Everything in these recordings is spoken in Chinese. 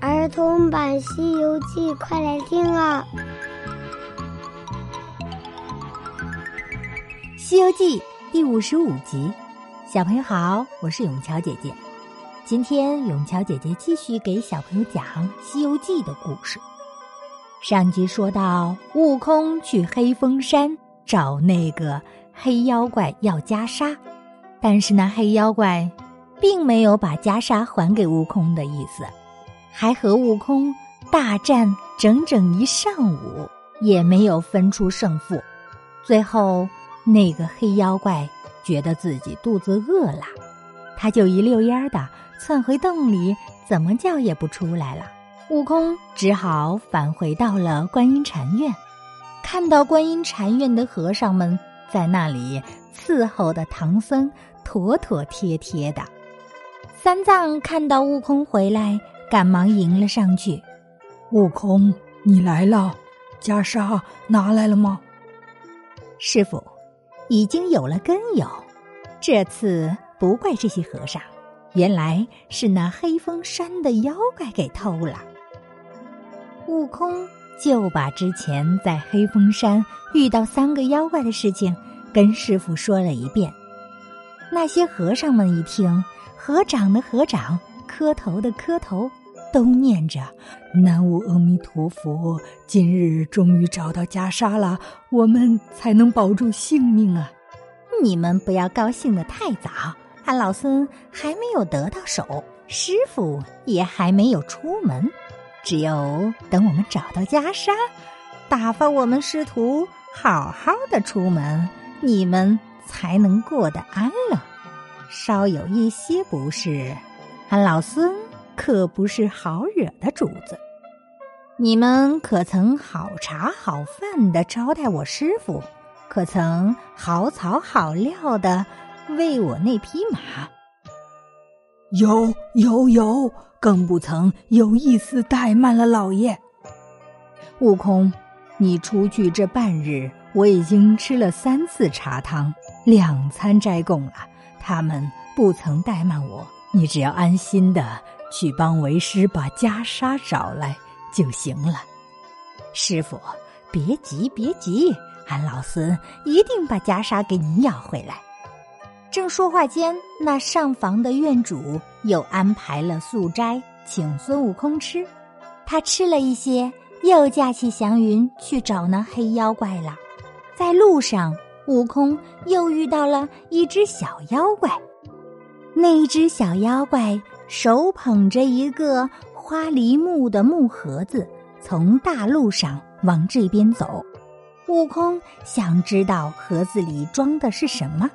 儿童版《西游记》，快来听啊！《西游记》第五十五集，小朋友好，我是永桥姐姐。今天永桥姐姐继续给小朋友讲《西游记》的故事。上集说到，悟空去黑风山找那个黑妖怪要袈裟，但是那黑妖怪并没有把袈裟还给悟空的意思。还和悟空大战整整一上午，也没有分出胜负。最后，那个黑妖怪觉得自己肚子饿了，他就一溜烟儿的窜回洞里，怎么叫也不出来了。悟空只好返回到了观音禅院，看到观音禅院的和尚们在那里伺候的唐僧妥妥帖帖的。三藏看到悟空回来。赶忙迎了上去，悟空，你来了，袈裟拿来了吗？师傅，已经有了根由，这次不怪这些和尚，原来是那黑风山的妖怪给偷了。悟空就把之前在黑风山遇到三个妖怪的事情跟师傅说了一遍。那些和尚们一听，合掌的合掌，磕头的磕头。都念着“南无阿弥陀佛”，今日终于找到袈裟了，我们才能保住性命啊！你们不要高兴的太早，俺老孙还没有得到手，师傅也还没有出门，只有等我们找到袈裟，打发我们师徒好好的出门，你们才能过得安乐。稍有一些不适，俺老孙。可不是好惹的主子，你们可曾好茶好饭的招待我师傅？可曾好草好料的喂我那匹马？有有有，更不曾有一丝怠慢了老爷。悟空，你出去这半日，我已经吃了三次茶汤，两餐斋供了，他们不曾怠慢我，你只要安心的。去帮为师把袈裟找来就行了，师傅，别急别急，俺老孙一定把袈裟给你要回来。正说话间，那上房的院主又安排了素斋请孙悟空吃，他吃了一些，又驾起祥云去找那黑妖怪了。在路上，悟空又遇到了一只小妖怪，那只小妖怪。手捧着一个花梨木的木盒子，从大路上往这边走。悟空想知道盒子里装的是什么，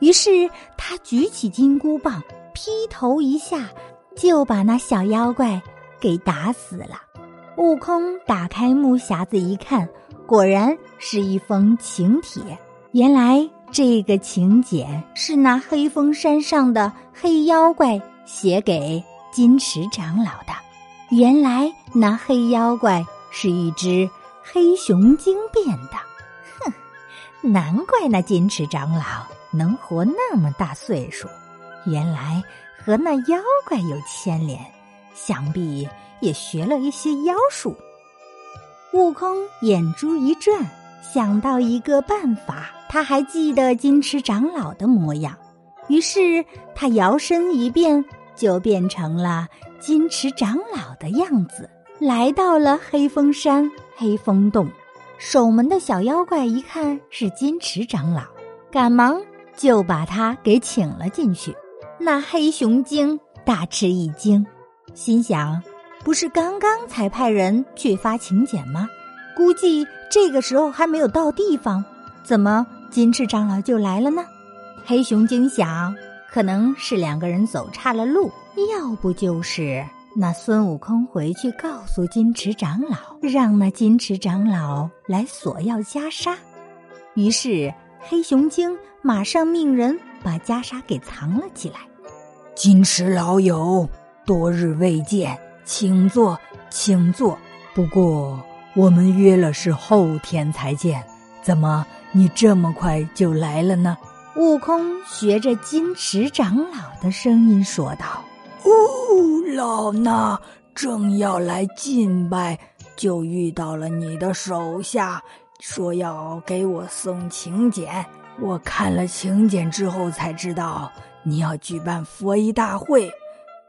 于是他举起金箍棒，劈头一下就把那小妖怪给打死了。悟空打开木匣子一看，果然是一封请帖。原来这个请柬是那黑风山上的黑妖怪。写给金池长老的，原来那黑妖怪是一只黑熊精变的，哼，难怪那金池长老能活那么大岁数，原来和那妖怪有牵连，想必也学了一些妖术。悟空眼珠一转，想到一个办法，他还记得金池长老的模样。于是他摇身一变，就变成了金池长老的样子，来到了黑风山黑风洞。守门的小妖怪一看是金池长老，赶忙就把他给请了进去。那黑熊精大吃一惊，心想：不是刚刚才派人去发请柬吗？估计这个时候还没有到地方，怎么金池长老就来了呢？黑熊精想，可能是两个人走岔了路，要不就是那孙悟空回去告诉金池长老，让那金池长老来索要袈裟。于是黑熊精马上命人把袈裟给藏了起来。金池老友，多日未见，请坐，请坐。不过我们约了是后天才见，怎么你这么快就来了呢？悟空学着金池长老的声音说道：“哦，老衲正要来敬拜，就遇到了你的手下，说要给我送请柬。我看了请柬之后，才知道你要举办佛衣大会，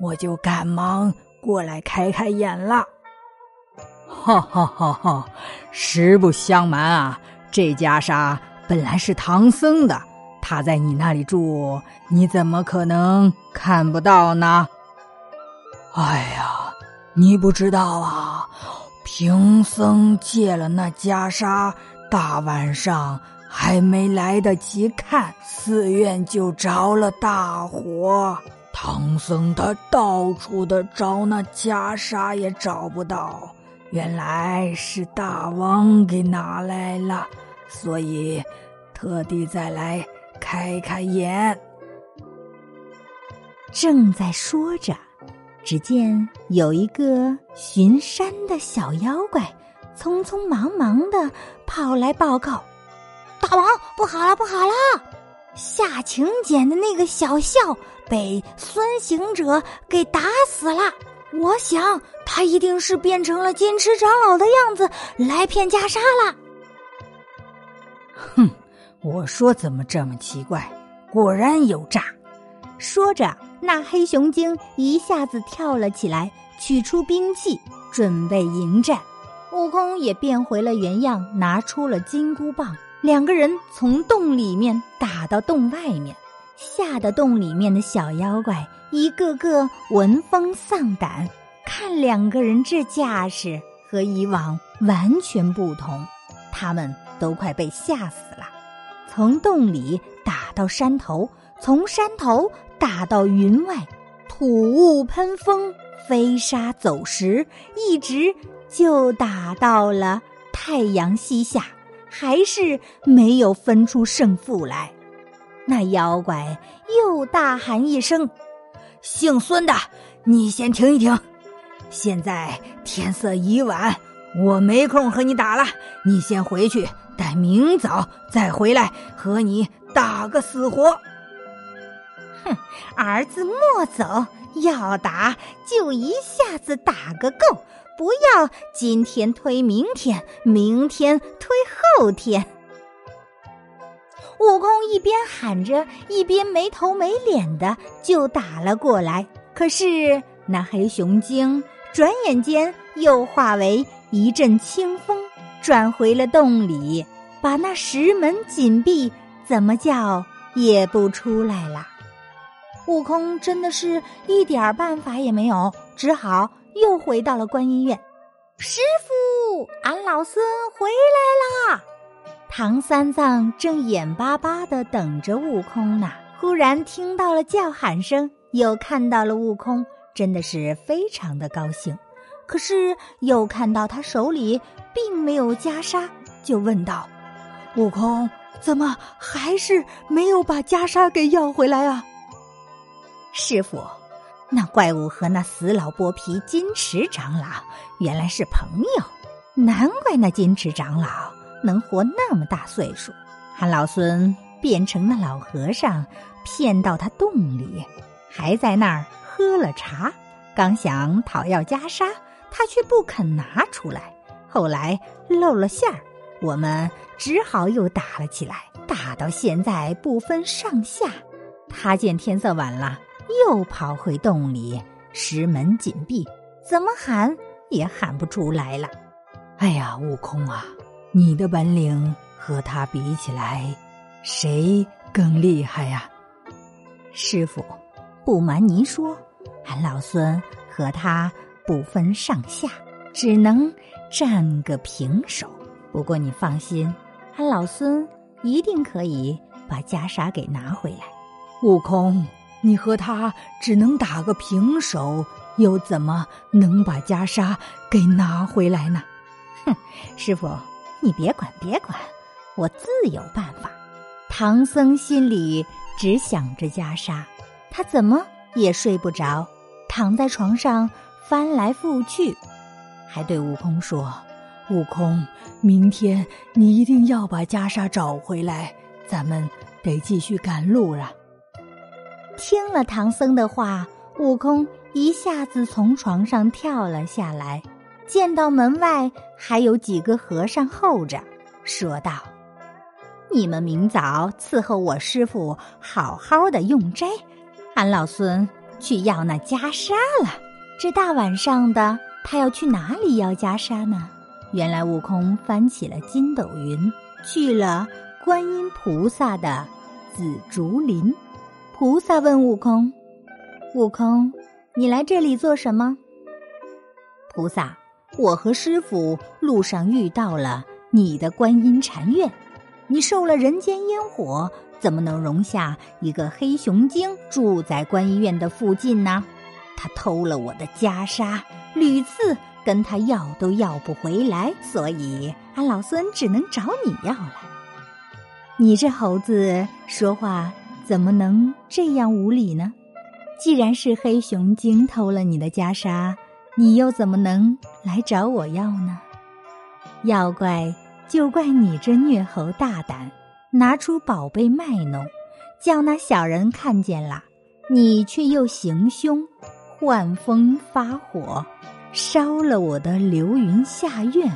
我就赶忙过来开开眼了。哈哈哈哈！实不相瞒啊，这袈裟本来是唐僧的，他在你那里住，你怎么可能看不到呢？哎呀，你不知道啊！贫僧借了那袈裟，大晚上还没来得及看，寺院就着了大火。唐僧他到处的找那袈裟，也找不到。原来是大王给拿来了，所以特地再来开开眼。正在说着，只见有一个巡山的小妖怪，匆匆忙忙的跑来报告：“大王，不好了，不好了！下请柬的那个小校被孙行者给打死了。”我想，他一定是变成了金池长老的样子来骗袈裟了。哼，我说怎么这么奇怪？果然有诈！说着，那黑熊精一下子跳了起来，取出兵器，准备迎战。悟空也变回了原样，拿出了金箍棒。两个人从洞里面打到洞外面，吓得洞里面的小妖怪。一个个闻风丧胆，看两个人这架势和以往完全不同，他们都快被吓死了。从洞里打到山头，从山头打到云外，吐雾喷风，飞沙走石，一直就打到了太阳西下，还是没有分出胜负来。那妖怪又大喊一声。姓孙的，你先停一停！现在天色已晚，我没空和你打了。你先回去，待明早再回来和你打个死活。哼，儿子莫走，要打就一下子打个够，不要今天推明天，明天推后天。悟空一边喊着，一边没头没脸的就打了过来。可是那黑熊精转眼间又化为一阵清风，转回了洞里，把那石门紧闭，怎么叫也不出来了。悟空真的是一点办法也没有，只好又回到了观音院。师傅，俺老孙回来啦！唐三藏正眼巴巴的等着悟空呢，忽然听到了叫喊声，又看到了悟空，真的是非常的高兴。可是又看到他手里并没有袈裟，就问道：“悟空，怎么还是没有把袈裟给要回来啊？”师傅，那怪物和那死老剥皮金池长老原来是朋友，难怪那金池长老。能活那么大岁数，俺老孙变成那老和尚，骗到他洞里，还在那儿喝了茶。刚想讨要袈裟，他却不肯拿出来。后来露了馅儿，我们只好又打了起来，打到现在不分上下。他见天色晚了，又跑回洞里，石门紧闭，怎么喊也喊不出来了。哎呀，悟空啊！你的本领和他比起来，谁更厉害呀？师傅，不瞒您说，俺老孙和他不分上下，只能占个平手。不过你放心，俺老孙一定可以把袈裟给拿回来。悟空，你和他只能打个平手，又怎么能把袈裟给拿回来呢？哼，师傅。你别管，别管，我自有办法。唐僧心里只想着袈裟，他怎么也睡不着，躺在床上翻来覆去，还对悟空说：“悟空，明天你一定要把袈裟找回来，咱们得继续赶路了。”听了唐僧的话，悟空一下子从床上跳了下来，见到门外还有几个和尚候着，说道：“你们明早伺候我师傅好好的用斋，俺老孙去要那袈裟了。这大晚上的，他要去哪里要袈裟呢？”原来悟空翻起了筋斗云，去了观音菩萨的紫竹林。菩萨问悟空：“悟空，你来这里做什么？”菩萨：“我和师傅路上遇到了你的观音禅院，你受了人间烟火，怎么能容下一个黑熊精住在观音院的附近呢？他偷了我的袈裟，屡次。”跟他要都要不回来，所以俺老孙只能找你要了。你这猴子说话怎么能这样无理呢？既然是黑熊精偷了你的袈裟，你又怎么能来找我要呢？要怪就怪你这虐猴大胆，拿出宝贝卖弄，叫那小人看见了，你却又行凶，万风发火。烧了我的流云下院，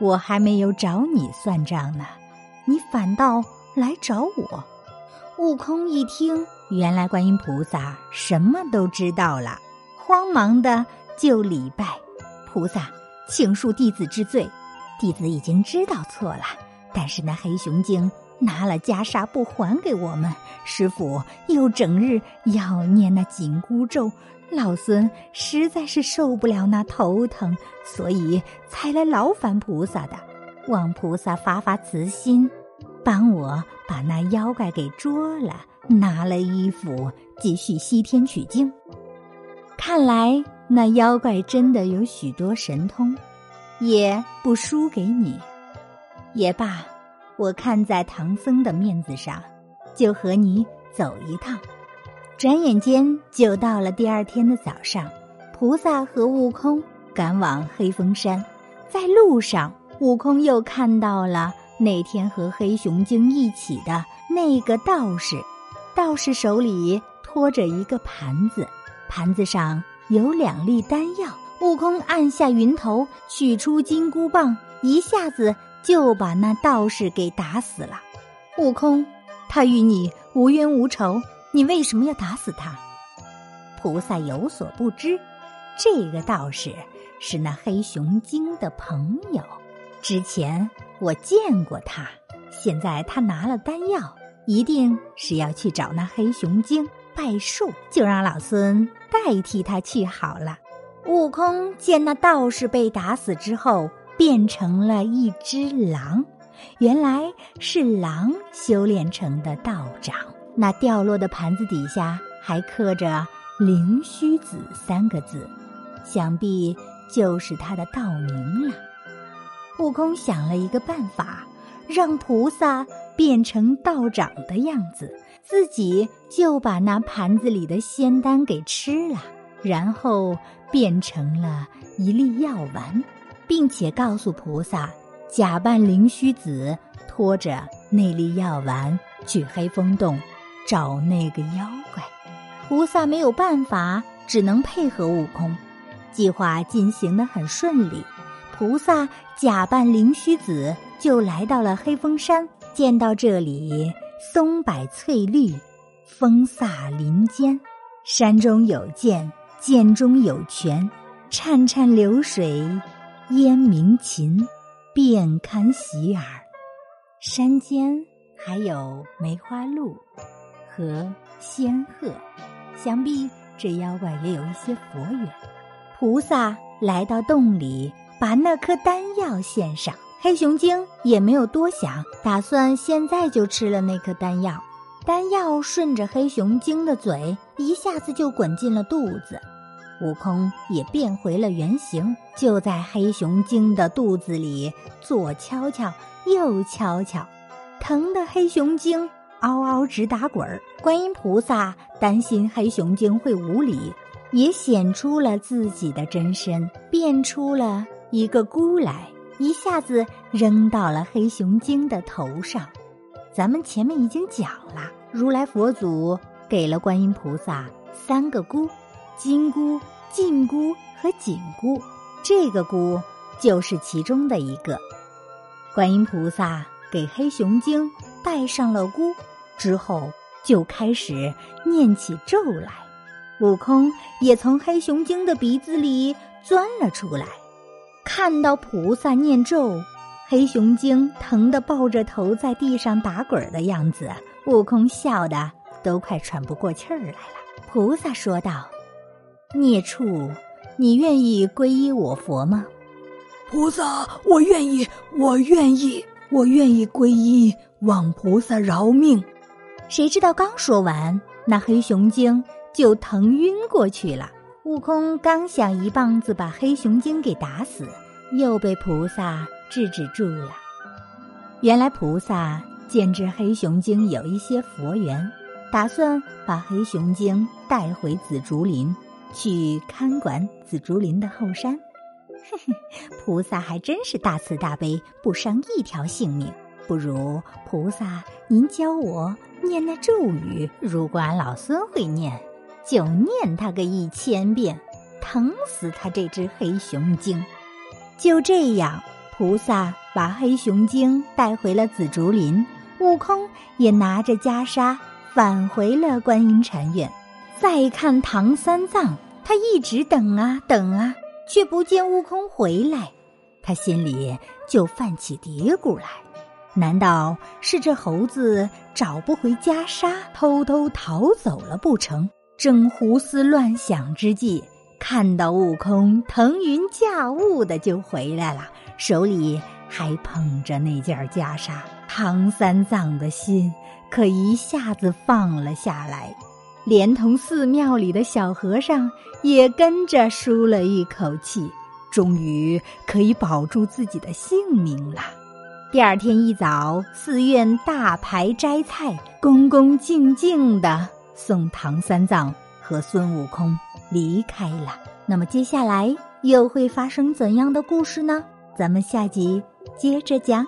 我还没有找你算账呢，你反倒来找我。悟空一听，原来观音菩萨什么都知道了，慌忙的就礼拜菩萨，请恕弟子之罪，弟子已经知道错了。但是那黑熊精拿了袈裟不还给我们，师傅又整日要念那紧箍咒。老孙实在是受不了那头疼，所以才来劳烦菩萨的。望菩萨发发慈心，帮我把那妖怪给捉了，拿了衣服继续西天取经。看来那妖怪真的有许多神通，也不输给你。也罢，我看在唐僧的面子上，就和你走一趟。转眼间就到了第二天的早上，菩萨和悟空赶往黑风山。在路上，悟空又看到了那天和黑熊精一起的那个道士。道士手里托着一个盘子，盘子上有两粒丹药。悟空按下云头，取出金箍棒，一下子就把那道士给打死了。悟空，他与你无冤无仇。你为什么要打死他？菩萨有所不知，这个道士是那黑熊精的朋友。之前我见过他，现在他拿了丹药，一定是要去找那黑熊精拜寿，就让老孙代替他去好了。悟空见那道士被打死之后，变成了一只狼，原来是狼修炼成的道长。那掉落的盘子底下还刻着“灵虚子”三个字，想必就是他的道名了。悟空想了一个办法，让菩萨变成道长的样子，自己就把那盘子里的仙丹给吃了，然后变成了一粒药丸，并且告诉菩萨，假扮灵虚子，拖着那粒药丸去黑风洞。找那个妖怪，菩萨没有办法，只能配合悟空。计划进行的很顺利，菩萨假扮灵虚子，就来到了黑风山。见到这里，松柏翠绿，风飒林间，山中有涧，涧中有泉，潺潺流水，烟鸣禽，遍堪喜耳。山间还有梅花鹿。和仙鹤，想必这妖怪也有一些佛缘。菩萨来到洞里，把那颗丹药献上。黑熊精也没有多想，打算现在就吃了那颗丹药。丹药顺着黑熊精的嘴，一下子就滚进了肚子。悟空也变回了原形，就在黑熊精的肚子里左敲敲，右敲敲，疼的黑熊精。嗷嗷直打滚儿，观音菩萨担心黑熊精会无礼，也显出了自己的真身，变出了一个箍来，一下子扔到了黑熊精的头上。咱们前面已经讲了，如来佛祖给了观音菩萨三个箍，金箍、禁箍和紧箍，这个箍就是其中的一个。观音菩萨给黑熊精戴上了箍之后，就开始念起咒来。悟空也从黑熊精的鼻子里钻了出来，看到菩萨念咒，黑熊精疼得抱着头在地上打滚的样子，悟空笑得都快喘不过气儿来了。菩萨说道：“孽畜，你愿意皈依我佛吗？”菩萨，我愿意，我愿意，我愿意皈依，望菩萨饶命。谁知道刚说完，那黑熊精。就疼晕过去了。悟空刚想一棒子把黑熊精给打死，又被菩萨制止住了。原来菩萨见知黑熊精有一些佛缘，打算把黑熊精带回紫竹林去看管紫竹林的后山。嘿嘿，菩萨还真是大慈大悲，不伤一条性命。不如菩萨您教我念那咒语，如果俺老孙会念。就念他个一千遍，疼死他这只黑熊精。就这样，菩萨把黑熊精带回了紫竹林，悟空也拿着袈裟返回了观音禅院。再看唐三藏，他一直等啊等啊，却不见悟空回来，他心里就泛起嘀咕来：难道是这猴子找不回袈裟，偷偷逃走了不成？正胡思乱想之际，看到悟空腾云驾雾的就回来了，手里还捧着那件袈裟。唐三藏的心可一下子放了下来，连同寺庙里的小和尚也跟着舒了一口气，终于可以保住自己的性命了。第二天一早，寺院大排斋菜，恭恭敬敬的。送唐三藏和孙悟空离开了。那么接下来又会发生怎样的故事呢？咱们下集接着讲。